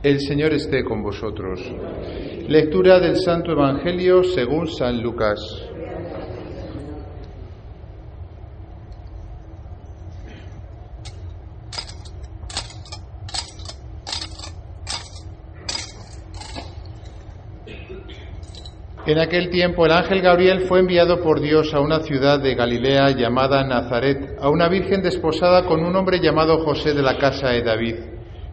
El Señor esté con vosotros. Lectura del Santo Evangelio según San Lucas. En aquel tiempo el ángel Gabriel fue enviado por Dios a una ciudad de Galilea llamada Nazaret, a una virgen desposada con un hombre llamado José de la casa de David.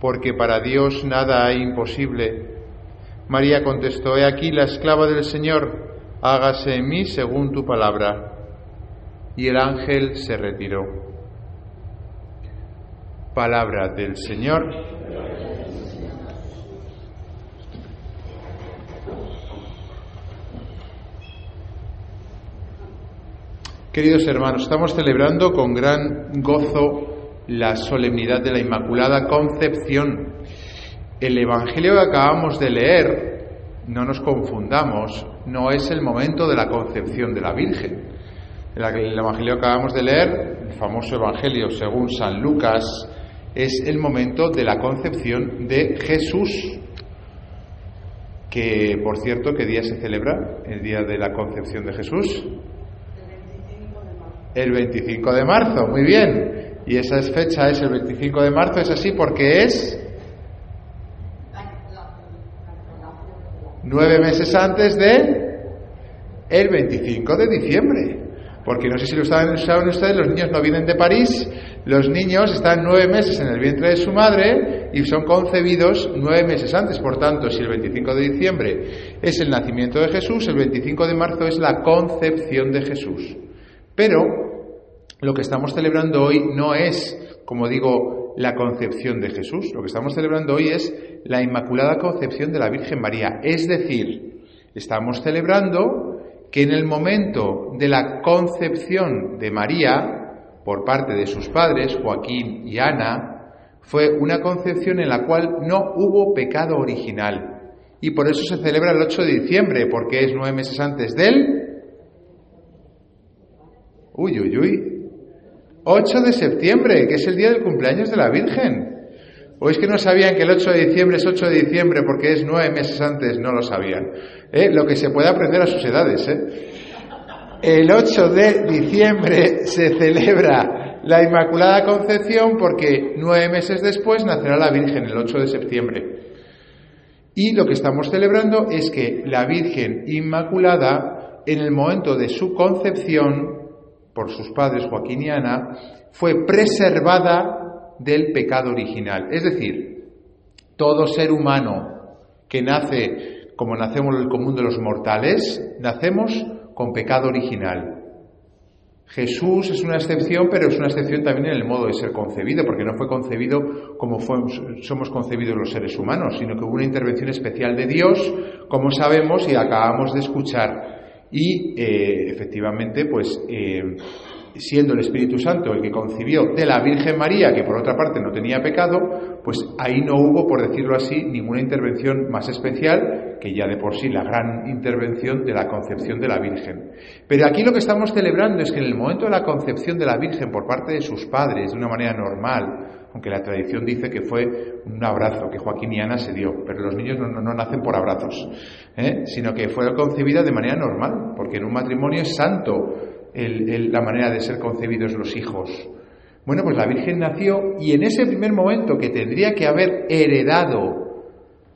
porque para Dios nada hay imposible. María contestó, He aquí la esclava del Señor, hágase en mí según tu palabra. Y el ángel se retiró. Palabra del Señor. Queridos hermanos, estamos celebrando con gran gozo la solemnidad de la Inmaculada Concepción. El Evangelio que acabamos de leer, no nos confundamos, no es el momento de la concepción de la Virgen. El Evangelio que acabamos de leer, el famoso Evangelio según San Lucas, es el momento de la concepción de Jesús. Que, por cierto, ¿qué día se celebra? El día de la concepción de Jesús. El 25 de marzo, muy bien. Y esa fecha es el 25 de marzo, es así porque es nueve meses antes de el 25 de diciembre. Porque no sé si lo saben, saben ustedes, los niños no vienen de París, los niños están nueve meses en el vientre de su madre y son concebidos nueve meses antes. Por tanto, si el 25 de diciembre es el nacimiento de Jesús, el 25 de marzo es la concepción de Jesús. Pero lo que estamos celebrando hoy no es, como digo, la concepción de Jesús, lo que estamos celebrando hoy es la Inmaculada Concepción de la Virgen María. Es decir, estamos celebrando que en el momento de la concepción de María, por parte de sus padres, Joaquín y Ana, fue una concepción en la cual no hubo pecado original. Y por eso se celebra el 8 de diciembre, porque es nueve meses antes del... Uy, uy, uy, 8 de septiembre, que es el día del cumpleaños de la Virgen. ¿O es que no sabían que el 8 de diciembre es 8 de diciembre porque es nueve meses antes? No lo sabían. ¿Eh? Lo que se puede aprender a sus edades. ¿eh? El 8 de diciembre se celebra la Inmaculada Concepción porque nueve meses después nacerá la Virgen, el 8 de septiembre. Y lo que estamos celebrando es que la Virgen Inmaculada, en el momento de su concepción, por sus padres Joaquín y Ana, fue preservada del pecado original. Es decir, todo ser humano que nace como nacemos en el común de los mortales, nacemos con pecado original. Jesús es una excepción, pero es una excepción también en el modo de ser concebido, porque no fue concebido como somos concebidos los seres humanos, sino que hubo una intervención especial de Dios, como sabemos y acabamos de escuchar y eh, efectivamente, pues eh, siendo el Espíritu Santo el que concibió de la Virgen María, que por otra parte no tenía pecado, pues ahí no hubo, por decirlo así, ninguna intervención más especial que ya de por sí la gran intervención de la concepción de la Virgen. Pero aquí lo que estamos celebrando es que en el momento de la concepción de la Virgen por parte de sus padres, de una manera normal, aunque la tradición dice que fue un abrazo que Joaquín y Ana se dio, pero los niños no, nacen por abrazos, ¿eh? sino que fue concebida de manera normal, porque en un matrimonio es santo la manera de ser concebidos los hijos. Bueno, pues la Virgen nació y en ese primer momento que tendría que haber heredado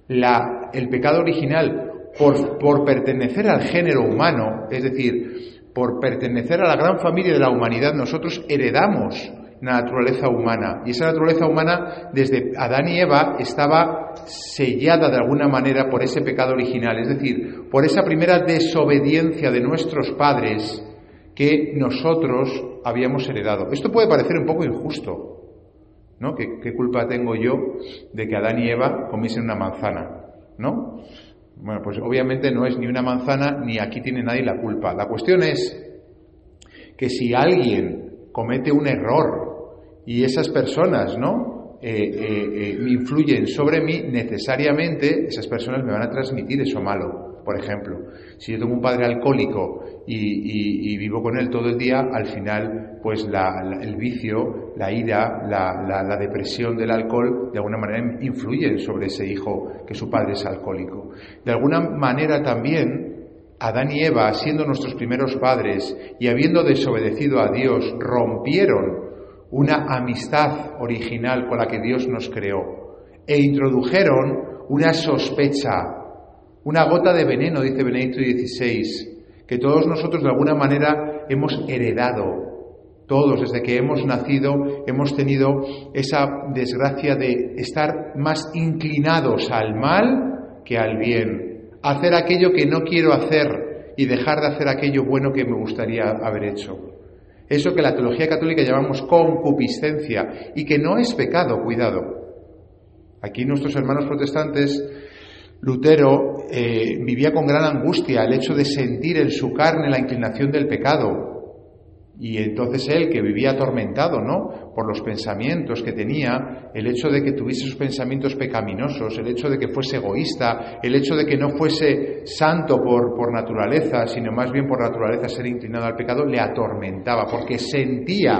la, el pecado original por, por pertenecer al género humano, es decir, por pertenecer a la gran familia de la humanidad, nosotros heredamos naturaleza humana. Y esa naturaleza humana, desde Adán y Eva, estaba sellada de alguna manera por ese pecado original, es decir, por esa primera desobediencia de nuestros padres que nosotros habíamos heredado. Esto puede parecer un poco injusto, ¿no? ¿Qué, culpa tengo yo de que Adán y Eva comiesen una manzana? ¿No? Bueno, pues obviamente no es ni una manzana ni aquí tiene nadie la culpa. La cuestión es que si alguien comete un error y esas personas, ¿no? Eh, eh, eh, influyen sobre mí, necesariamente esas personas me van a transmitir eso malo. Por ejemplo, si yo tengo un padre alcohólico y, vivo con él todo el día, al final, pues el vicio, la ira, la, depresión del alcohol, de alguna manera influyen sobre ese hijo que su padre es alcohólico. De alguna manera también, Adán y Eva, siendo nuestros primeros padres y habiendo desobedecido a Dios, rompieron una amistad original con la que Dios nos creó e introdujeron una sospecha una gota de veneno, dice Benedicto XVI, que todos nosotros de alguna manera hemos heredado. Todos, desde que hemos nacido, hemos tenido esa desgracia de estar más inclinados al mal que al bien. Hacer aquello que no quiero hacer y dejar de hacer aquello bueno que me gustaría haber hecho. Eso que la teología católica llamamos concupiscencia y que no es pecado, cuidado. Aquí nuestros hermanos protestantes Lutero eh, vivía con gran angustia el hecho de sentir en su carne la inclinación del pecado. Y entonces él, que vivía atormentado, ¿no? Por los pensamientos que tenía, el hecho de que tuviese sus pensamientos pecaminosos, el hecho de que fuese egoísta, el hecho de que no fuese santo por, por naturaleza, sino más bien por naturaleza ser inclinado al pecado, le atormentaba, porque sentía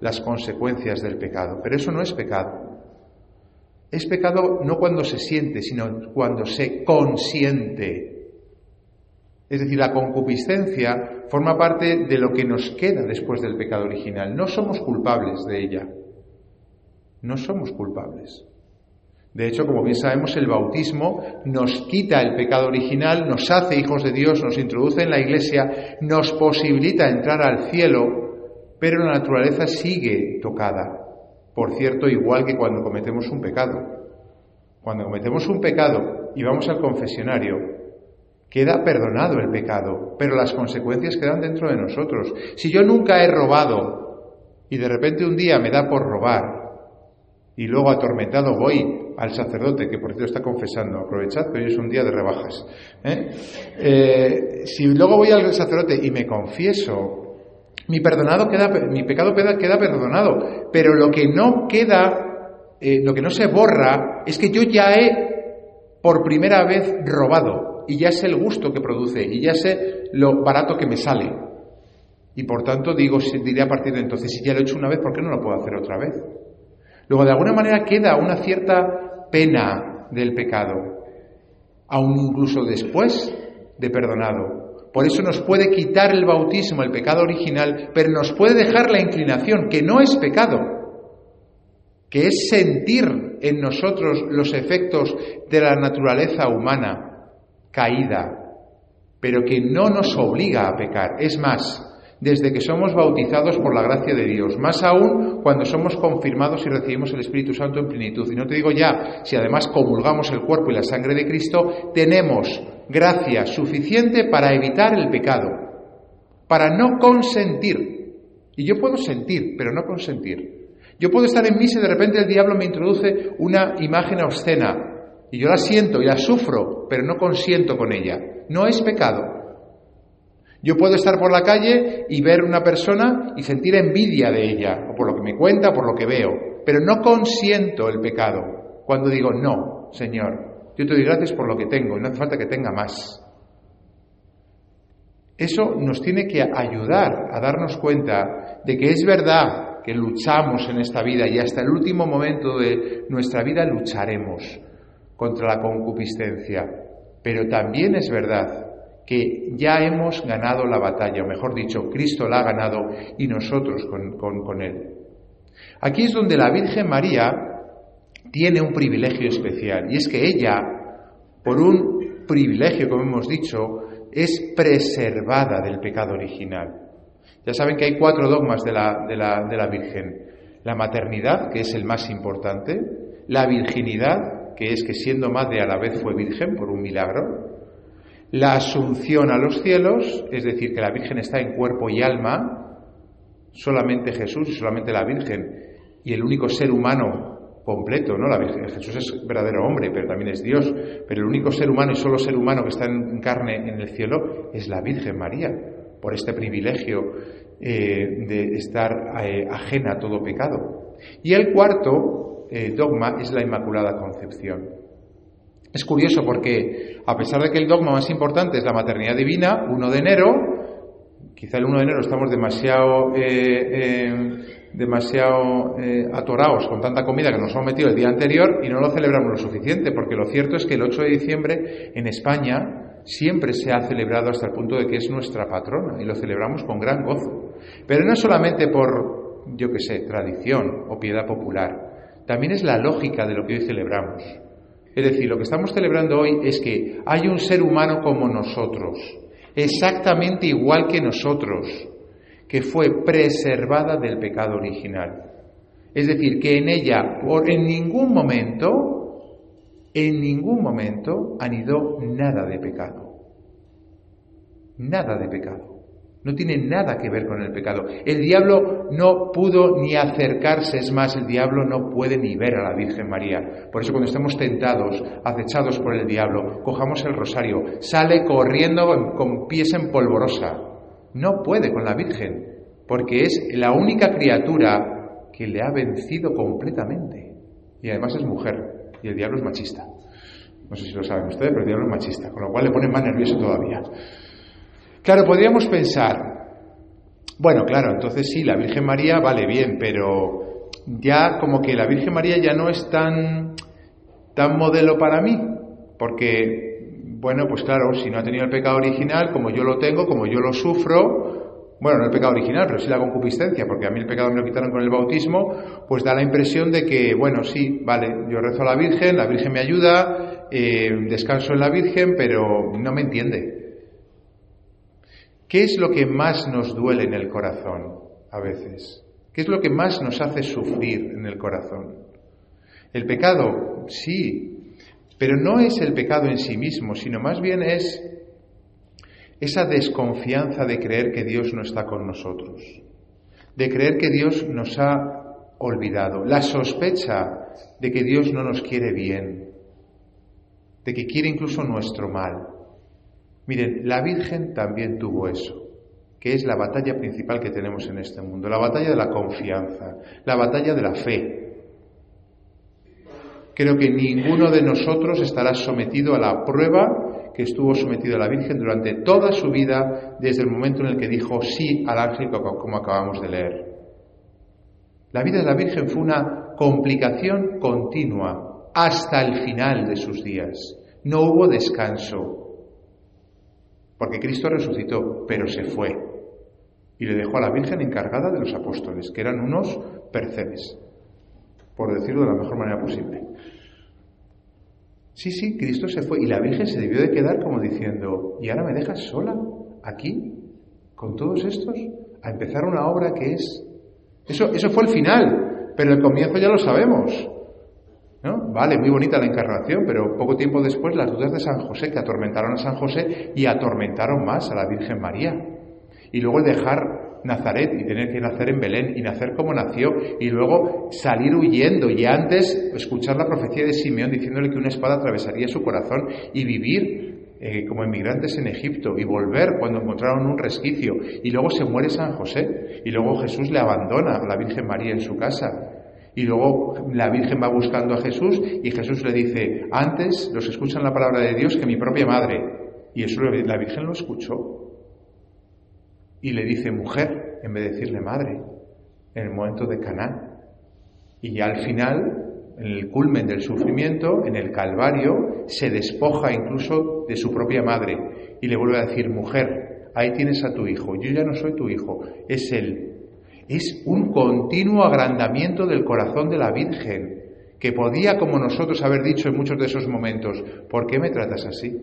las consecuencias del pecado. Pero eso no es pecado. Es pecado no cuando se siente, sino cuando se consiente. Es decir, la concupiscencia forma parte de lo que nos queda después del pecado original. No somos culpables de ella. No somos culpables. De hecho, como bien sabemos, el bautismo nos quita el pecado original, nos hace hijos de Dios, nos introduce en la iglesia, nos posibilita entrar al cielo, pero la naturaleza sigue tocada. Por cierto, igual que cuando cometemos un pecado. Cuando cometemos un pecado y vamos al confesionario, queda perdonado el pecado, pero las consecuencias quedan dentro de nosotros. Si yo nunca he robado y de repente un día me da por robar y luego atormentado voy al sacerdote, que por cierto está confesando, aprovechad hoy es un día de rebajas. ¿eh? Eh, si luego voy al sacerdote y me confieso mi, perdonado queda, mi pecado queda, queda perdonado, pero lo que no queda, eh, lo que no se borra, es que yo ya he por primera vez robado y ya sé el gusto que produce y ya sé lo barato que me sale. Y por tanto digo, diré a partir de entonces, si ya lo he hecho una vez, ¿por qué no lo puedo hacer otra vez? Luego, de alguna manera queda una cierta pena del pecado, aún incluso después de perdonado. Por eso nos puede quitar el bautismo, el pecado original, pero nos puede dejar la inclinación, que no es pecado, que es sentir en nosotros los efectos de la naturaleza humana caída, pero que no nos obliga a pecar. Es más, desde que somos bautizados por la gracia de Dios, más aún cuando somos confirmados y recibimos el Espíritu Santo en plenitud. Y no te digo ya, si además comulgamos el cuerpo y la sangre de Cristo, tenemos gracia suficiente para evitar el pecado, para no consentir. Y yo puedo sentir, pero no consentir. Yo puedo estar en misa y de repente el diablo me introduce una imagen obscena y yo la siento y la sufro, pero no consiento con ella. No es pecado. Yo puedo estar por la calle y ver una persona y sentir envidia de ella, o por lo que me cuenta, por lo que veo, pero no consiento el pecado cuando digo, no, Señor, yo te doy gracias por lo que tengo y no hace falta que tenga más. Eso nos tiene que ayudar a darnos cuenta de que es verdad que luchamos en esta vida y hasta el último momento de nuestra vida lucharemos contra la concupiscencia, pero también es verdad que ya hemos ganado la batalla, o mejor dicho, Cristo la ha ganado y nosotros con, Él. Aquí es donde la Virgen María tiene un privilegio especial, y es que ella, por un privilegio, como hemos dicho, es preservada del pecado original. Ya saben que hay cuatro dogmas de la, de la, de la Virgen. La maternidad, que es el más importante, la virginidad, que es que siendo madre a la vez fue virgen por un milagro, la asunción a los cielos, es decir, que la Virgen está en cuerpo y alma, solamente Jesús y solamente la Virgen, y el único ser humano completo, ¿no? La Virgen, Jesús es verdadero hombre, pero también es Dios, pero el único ser humano y solo ser humano que está en carne en el cielo es la Virgen María, por este privilegio eh, de estar eh, ajena a todo pecado. Y el cuarto eh, dogma es la Inmaculada Concepción. Es curioso porque, a pesar de que el dogma más importante es la maternidad divina, 1 de enero, quizá el 1 de enero estamos demasiado, eh, eh, demasiado eh, atorados con tanta comida que nos hemos metido el día anterior y no lo celebramos lo suficiente, porque lo cierto es que el 8 de diciembre en España siempre se ha celebrado hasta el punto de que es nuestra patrona y lo celebramos con gran gozo. Pero no solamente por, yo qué sé, tradición o piedad popular, también es la lógica de lo que hoy celebramos. Es decir, lo que estamos celebrando hoy es que hay un ser humano como nosotros, exactamente igual que nosotros, que fue preservada del pecado original. Es decir, que en ella, en ningún momento, en ningún momento han ido nada de pecado. Nada de pecado. No tiene nada que ver con el pecado. El diablo no pudo ni acercarse, es más, el diablo no puede ni ver a la Virgen María. Por eso cuando estemos tentados, acechados por el diablo, cojamos el rosario, sale corriendo con pies en polvorosa. No puede con la Virgen, porque es la única criatura que le ha vencido completamente. Y además es mujer, y el diablo es machista. No sé si lo saben ustedes, pero el diablo es machista, con lo cual le pone más nervioso todavía. Claro, podríamos pensar, bueno, claro, entonces sí, la Virgen María vale bien, pero ya como que la Virgen María ya no es tan, tan modelo para mí, porque, bueno, pues claro, si no ha tenido el pecado original, como yo lo tengo, como yo lo sufro, bueno, no el pecado original, pero sí la concupiscencia, porque a mí el pecado me lo quitaron con el bautismo, pues da la impresión de que, bueno, sí, vale, yo rezo a la Virgen, la Virgen me ayuda, eh, descanso en la Virgen, pero no me entiende. ¿Qué es lo que más nos duele en el corazón a veces? ¿Qué es lo que más nos hace sufrir en el corazón? El pecado, sí, pero no es el pecado en sí mismo, sino más bien es esa desconfianza de creer que Dios no está con nosotros, de creer que Dios nos ha olvidado, la sospecha de que Dios no nos quiere bien, de que quiere incluso nuestro mal. Miren, la Virgen también tuvo eso, que es la batalla principal que tenemos en este mundo, la batalla de la confianza, la batalla de la fe. Creo que ninguno de nosotros estará sometido a la prueba que estuvo sometido a la Virgen durante toda su vida, desde el momento en el que dijo sí al ángel, como acabamos de leer. La vida de la Virgen fue una complicación continua hasta el final de sus días. No hubo descanso, porque Cristo resucitó, pero se fue y le dejó a la Virgen encargada de los apóstoles, que eran unos percebes, por decirlo de la mejor manera posible. Sí, sí, Cristo se fue y la Virgen se debió de quedar como diciendo, ¿y ahora me dejas sola aquí con todos estos a empezar una obra que es... Eso, eso fue el final, pero el comienzo ya lo sabemos. Vale, muy bonita la encarnación, pero poco tiempo después las dudas de San José, que atormentaron a San José y atormentaron más a la Virgen María. Y luego el dejar Nazaret y tener que nacer en Belén y nacer como nació y luego salir huyendo y antes escuchar la profecía de Simeón diciéndole que una espada atravesaría su corazón y vivir eh, como inmigrantes en Egipto y volver cuando encontraron un resquicio. Y luego se muere San José y luego Jesús le abandona a la Virgen María en su casa y luego la Virgen va buscando a Jesús y Jesús le dice, antes los escuchan la palabra de Dios que mi propia madre. Y eso la Virgen lo escuchó. Y le dice mujer en vez de decirle madre, en el momento de Caná. Y ya al final, en el culmen del sufrimiento, en el Calvario, se despoja incluso de su propia madre y le vuelve a decir, mujer, ahí tienes a tu hijo, yo ya no soy tu hijo, es él, es un continuo agrandamiento del corazón de la Virgen, que podía, como nosotros, haber dicho en muchos de esos momentos, ¿por qué me tratas así?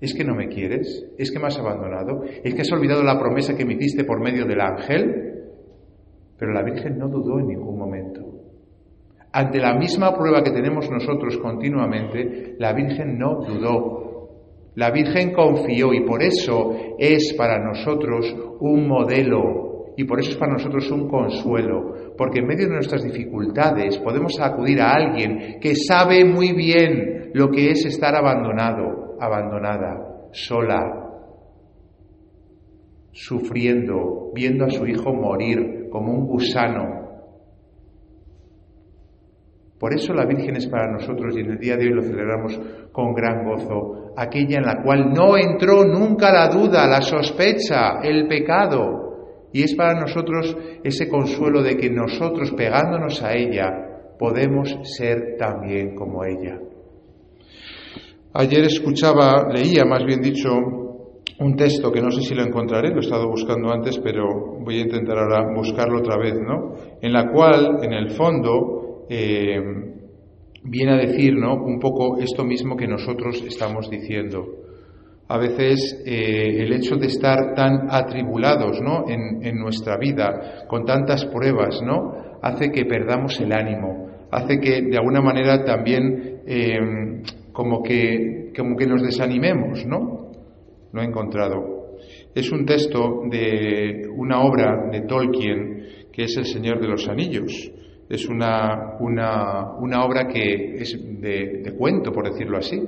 ¿Es que no me quieres? ¿Es que me has abandonado? ¿Es que has olvidado la promesa que me hiciste por medio del ángel? Pero la Virgen no dudó en ningún momento. Ante la misma prueba que tenemos nosotros continuamente, la Virgen no dudó. La Virgen confió y por eso es para nosotros un modelo y por eso es para nosotros un consuelo, porque en medio de nuestras dificultades podemos acudir a alguien que sabe muy bien lo que es estar abandonado, abandonada, sola, sufriendo, viendo a su hijo morir como un gusano. Por eso la Virgen es para nosotros y en el día de hoy lo celebramos con gran gozo, aquella en la cual no entró nunca la duda, la sospecha, el pecado. Y es para nosotros ese consuelo de que nosotros, pegándonos a ella, podemos ser también como ella. Ayer escuchaba, leía más bien dicho, un texto que no sé si lo encontraré, lo he estado buscando antes, pero voy a intentar ahora buscarlo otra vez, ¿no? En la cual, en el fondo, eh, viene a decir, ¿no? Un poco esto mismo que nosotros estamos diciendo. A veces eh, el hecho de estar tan atribulados, ¿no? En, nuestra vida, con tantas pruebas, ¿no? Hace que perdamos el ánimo, hace que de alguna manera también eh, como que, como que nos desanimemos, ¿no? Lo he encontrado. Es un texto de una obra de Tolkien que es El Señor de los Anillos. Es una, una, una obra que es de, de, cuento, por decirlo así,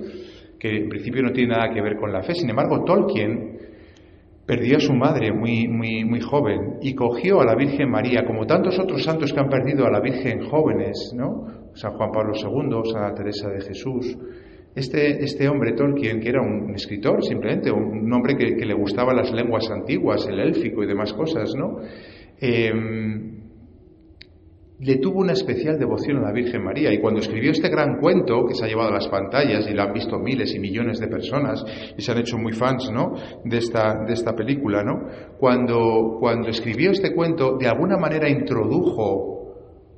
que en principio no tiene nada que ver con la fe. Sin embargo, Tolkien perdió a su madre muy, muy, muy joven y cogió a la Virgen María, como tantos otros santos que han perdido a la Virgen jóvenes, ¿no? San Juan Pablo II, Santa Teresa de Jesús, este, este, hombre, Tolkien, que era un escritor simplemente, un hombre que, le gustaban las lenguas antiguas, el élfico y demás cosas, ¿no? Em, le tuvo una especial devoción a la Virgen María y cuando escribió este gran cuento que se ha llevado a las pantallas y lo han visto miles y millones de personas y se han hecho muy fans ¿no? de, esta, de esta película, ¿no? cuando, cuando escribió este cuento de alguna manera introdujo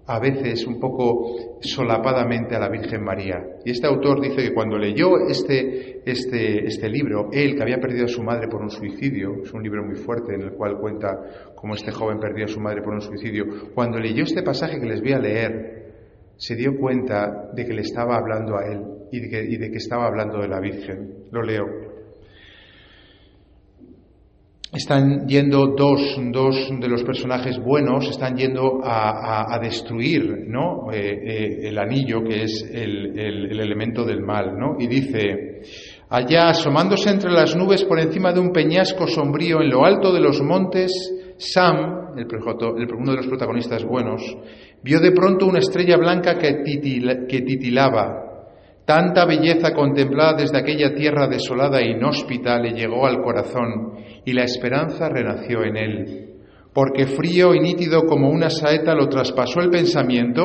a veces un poco solapadamente a la Virgen María. Y este autor dice que cuando leyó este, este, este libro, él que había perdido a su madre por un suicidio, es un libro muy fuerte en el cual cuenta cómo este joven perdió a su madre por un suicidio, cuando leyó este pasaje que les voy a leer, se dio cuenta de que le estaba hablando a él y de que, y de que estaba hablando de la Virgen. Lo leo están yendo dos, dos, de los personajes buenos, están yendo a, a, destruir ¿no? Eh, eh, el anillo, que es el, el, el, elemento del mal. ¿no? Y dice, allá asomándose entre las nubes por encima de un peñasco sombrío en lo alto de los montes, Sam, el, uno de los protagonistas buenos, vio de pronto una estrella blanca que, titil, que titilaba. Tanta belleza contemplada desde aquella tierra desolada e inhóspita le llegó al corazón y la esperanza renació en él, porque frío y nítido como una saeta lo traspasó el pensamiento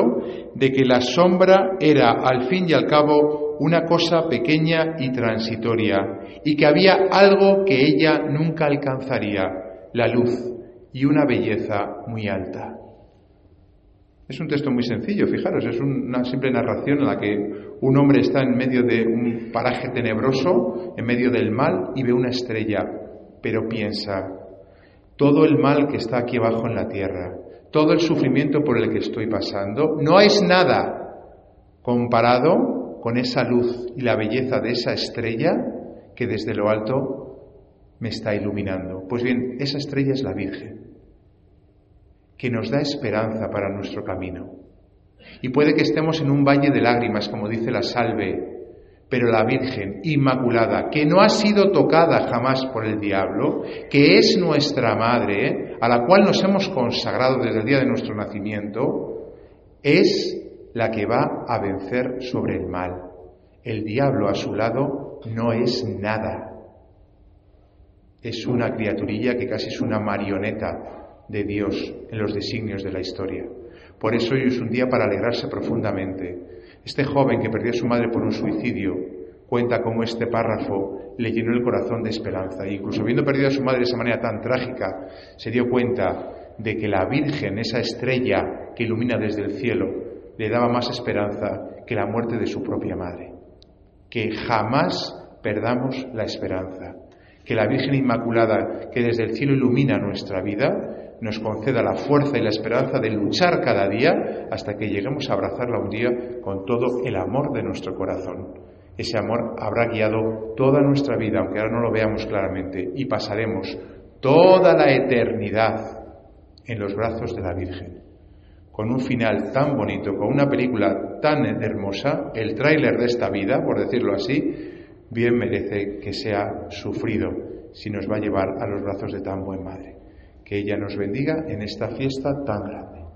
de que la sombra era al fin y al cabo una cosa pequeña y transitoria, y que había algo que ella nunca alcanzaría, la luz y una belleza muy alta. Es un texto muy sencillo, fijaros, es una simple narración en la que un hombre está en medio de un paraje tenebroso, en medio del mal, y ve una estrella pero piensa, todo el mal que está aquí abajo en la tierra, todo el sufrimiento por el que estoy pasando, no es nada comparado con esa luz y la belleza de esa estrella que desde lo alto me está iluminando. Pues bien, esa estrella es la Virgen, que nos da esperanza para nuestro camino. Y puede que estemos en un valle de lágrimas, como dice la salve, pero la Virgen Inmaculada, que no ha sido tocada jamás por el diablo, que es nuestra Madre, a la cual nos hemos consagrado desde el día de nuestro nacimiento, es la que va a vencer sobre el mal. El diablo a su lado no es nada. Es una criaturilla que casi es una marioneta de Dios en los designios de la historia. Por eso hoy es un día para alegrarse profundamente este joven que perdió a su madre por un suicidio cuenta cómo este párrafo le llenó el corazón de esperanza. E incluso habiendo perdido a su madre de esa manera tan trágica, se dio cuenta de que la Virgen, esa estrella que ilumina desde el cielo, le daba más esperanza que la muerte de su propia madre. Que jamás perdamos la esperanza. Que la Virgen Inmaculada, que desde el cielo ilumina nuestra vida, nos conceda la fuerza y la esperanza de luchar cada día hasta que lleguemos a abrazarla un día con todo el amor de nuestro corazón. Ese amor habrá guiado toda nuestra vida, aunque ahora no lo veamos claramente, y pasaremos toda la eternidad en los brazos de la Virgen. Con un final tan bonito, con una película tan hermosa, el tráiler de esta vida, por decirlo así, bien merece que sea sufrido si nos va a llevar a los brazos de tan buen madre. Que ella nos bendiga en esta fiesta tan grande.